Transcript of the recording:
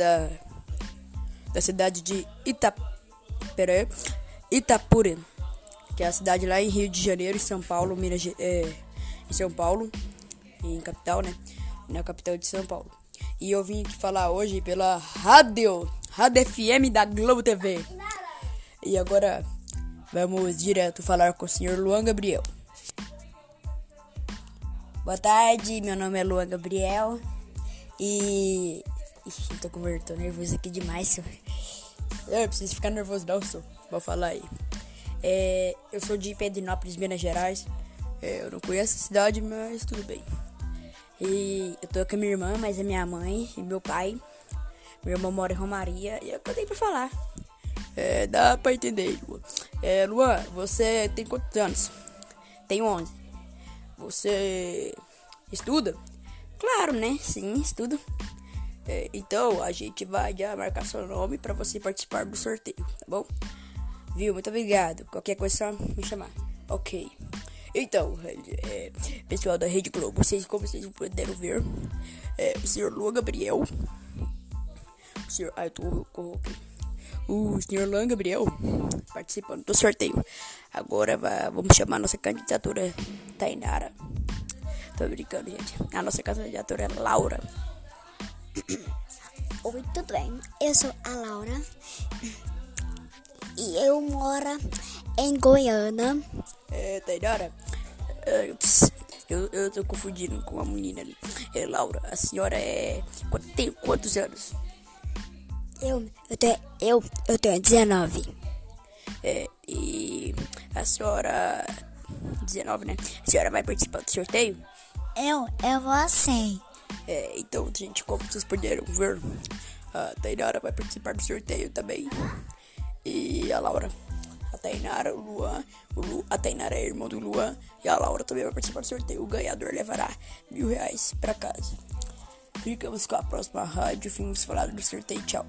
da, da cidade de Ita, pera aí, Itapura, que é a cidade lá em Rio de Janeiro, em São Paulo, Minas, é, em São Paulo, em capital, né? Na capital de São Paulo. E eu vim aqui falar hoje pela rádio, Rádio FM da Globo TV. E agora vamos direto falar com o senhor Luan Gabriel. Boa tarde, meu nome é Luan Gabriel e. Ixi, tô com tô nervoso aqui demais, senhor. Eu preciso ficar nervoso, não, sou. Vou falar aí. É, eu sou de Pedrinópolis, Minas Gerais. É, eu não conheço a cidade, mas tudo bem. E eu tô com a minha irmã, mas é minha mãe e meu pai. Meu irmão mora em Romaria e é eu tenho pra falar. É, dá pra entender, Luan. É, Luan, você tem quantos anos? Tenho 11. Você estuda? Claro, né? Sim, estudo. É, então, a gente vai já marcar seu nome para você participar do sorteio, tá bom? Viu? Muito obrigado. Qualquer coisa só me chamar. Ok. Então, é, pessoal da Rede Globo, vocês, como vocês puderam ver, é, o senhor Luan Gabriel, o senhor Arthur, o senhor Luan Gabriel participando do sorteio. Agora vamos chamar nossa candidatura Tainara. Tô brincando, gente. A nossa candidatura é Laura. Oi, tudo bem? Eu sou a Laura e eu moro em Goiânia. É, Tainara, é, eu, eu tô confundindo com a menina ali. É, Laura, a senhora é. Tem quantos anos? Eu, eu, tenho, eu, eu tenho 19. É, e a senhora. 19, né? A senhora vai participar do sorteio? Eu, eu vou sim. É, então, gente, como vocês puderam ver, a Tainara vai participar do sorteio também. E a Laura. A Tainara, o Luan. O Lu, a Tainara é irmão do Luan. E a Laura também vai participar do sorteio. O ganhador levará mil reais pra casa. Ficamos com a próxima rádio. Fomos falar do sorteio. Tchau.